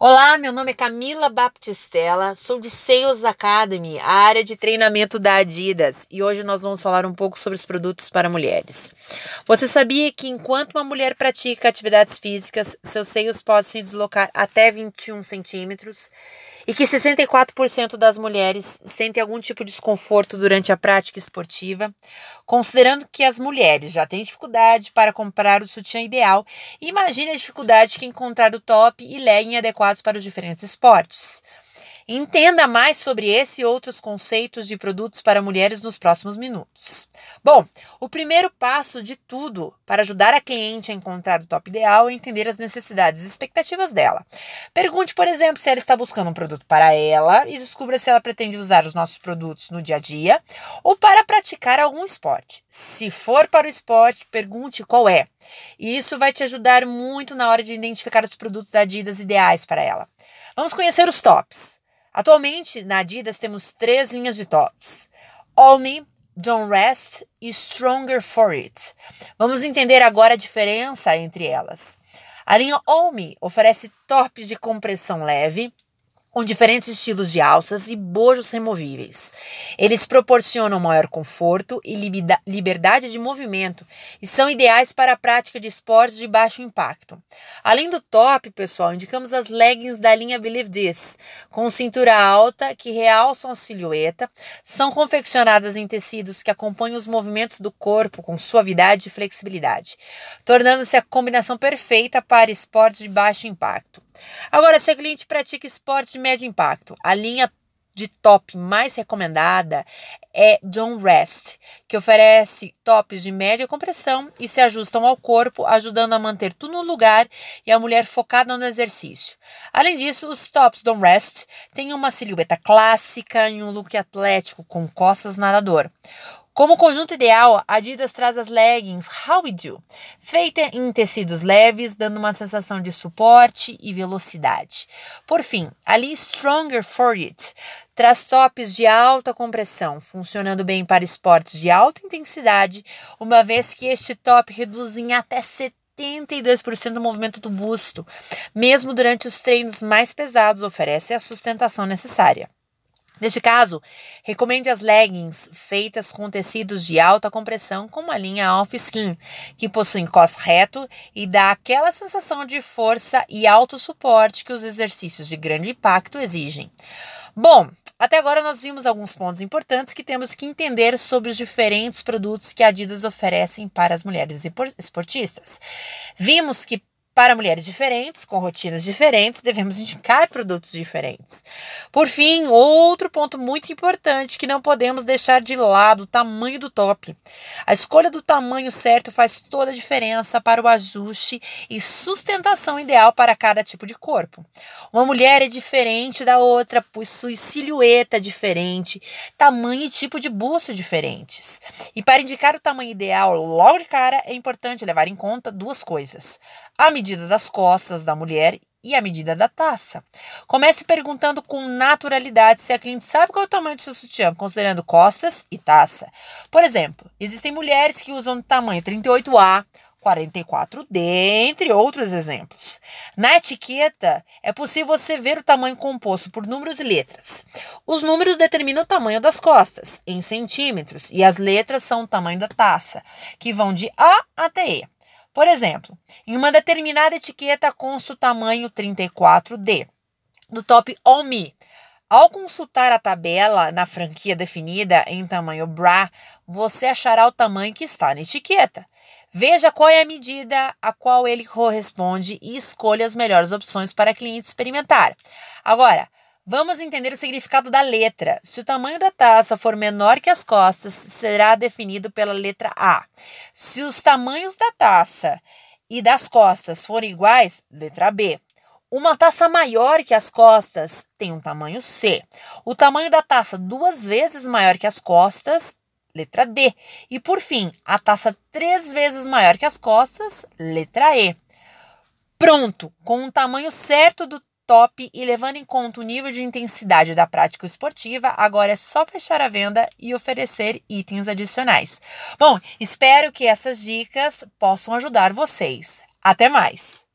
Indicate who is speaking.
Speaker 1: Olá, meu nome é Camila Baptistella, sou de Sales Academy, a área de treinamento da Adidas, e hoje nós vamos falar um pouco sobre os produtos para mulheres. Você sabia que enquanto uma mulher pratica atividades físicas, seus seios podem se deslocar até 21 centímetros e que 64% das mulheres sentem algum tipo de desconforto durante a prática esportiva, considerando que as mulheres já têm dificuldade para comprar o sutiã ideal, imagine a dificuldade que encontrar o top e legging adequados para os diferentes esportes. Entenda mais sobre esse e outros conceitos de produtos para mulheres nos próximos minutos. Bom, o primeiro passo de tudo para ajudar a cliente a encontrar o top ideal é entender as necessidades e expectativas dela. Pergunte, por exemplo, se ela está buscando um produto para ela e descubra se ela pretende usar os nossos produtos no dia a dia ou para praticar algum esporte. Se for para o esporte, pergunte qual é. Isso vai te ajudar muito na hora de identificar os produtos da Adidas ideais para ela. Vamos conhecer os tops. Atualmente, na Adidas, temos três linhas de tops: All Me, Don't Rest e Stronger for It. Vamos entender agora a diferença entre elas. A linha All Me oferece tops de compressão leve, com diferentes estilos de alças e bojos removíveis. Eles proporcionam maior conforto e liberdade de movimento e são ideais para a prática de esportes de baixo impacto. Além do top, pessoal, indicamos as leggings da linha Believe This, com cintura alta que realçam a silhueta, são confeccionadas em tecidos que acompanham os movimentos do corpo com suavidade e flexibilidade, tornando-se a combinação perfeita para esportes de baixo impacto. Agora, se a cliente pratica esportes de médio impacto, a linha de top mais recomendada é Don't Rest, que oferece tops de média compressão e se ajustam ao corpo, ajudando a manter tudo no lugar e a mulher focada no exercício. Além disso, os tops Don't Rest têm uma silhueta clássica e um look atlético com costas nadador. Como conjunto ideal, a Adidas traz as leggings How We Do, feita em tecidos leves, dando uma sensação de suporte e velocidade. Por fim, a Lee Stronger For It traz tops de alta compressão, funcionando bem para esportes de alta intensidade, uma vez que este top reduz em até 72% do movimento do busto, mesmo durante os treinos mais pesados, oferece a sustentação necessária. Neste caso, recomende as leggings feitas com tecidos de alta compressão com uma linha off skin, que possuem cos reto e dá aquela sensação de força e alto suporte que os exercícios de grande impacto exigem. Bom, até agora nós vimos alguns pontos importantes que temos que entender sobre os diferentes produtos que a Adidas oferecem para as mulheres esportistas. Vimos que para mulheres diferentes, com rotinas diferentes, devemos indicar produtos diferentes. Por fim, outro ponto muito importante que não podemos deixar de lado: o tamanho do top. A escolha do tamanho certo faz toda a diferença para o ajuste e sustentação ideal para cada tipo de corpo. Uma mulher é diferente da outra, possui silhueta diferente, tamanho e tipo de busto diferentes. E para indicar o tamanho ideal logo de cara, é importante levar em conta duas coisas: a medida medida das costas da mulher e a medida da taça. Comece perguntando com naturalidade se a cliente sabe qual é o tamanho do seu sutiã, considerando costas e taça. Por exemplo, existem mulheres que usam tamanho 38A, 44D, entre outros exemplos. Na etiqueta, é possível você ver o tamanho composto por números e letras. Os números determinam o tamanho das costas, em centímetros, e as letras são o tamanho da taça, que vão de A até E. Por exemplo, em uma determinada etiqueta consta o tamanho 34D. No top Me, ao consultar a tabela na franquia definida em tamanho bra, você achará o tamanho que está na etiqueta. Veja qual é a medida a qual ele corresponde e escolha as melhores opções para cliente experimentar. Agora, Vamos entender o significado da letra. Se o tamanho da taça for menor que as costas, será definido pela letra A. Se os tamanhos da taça e das costas forem iguais, letra B. Uma taça maior que as costas tem um tamanho C. O tamanho da taça duas vezes maior que as costas, letra D. E por fim, a taça três vezes maior que as costas, letra E. Pronto! Com o tamanho certo do top e levando em conta o nível de intensidade da prática esportiva, agora é só fechar a venda e oferecer itens adicionais. Bom, espero que essas dicas possam ajudar vocês. Até mais!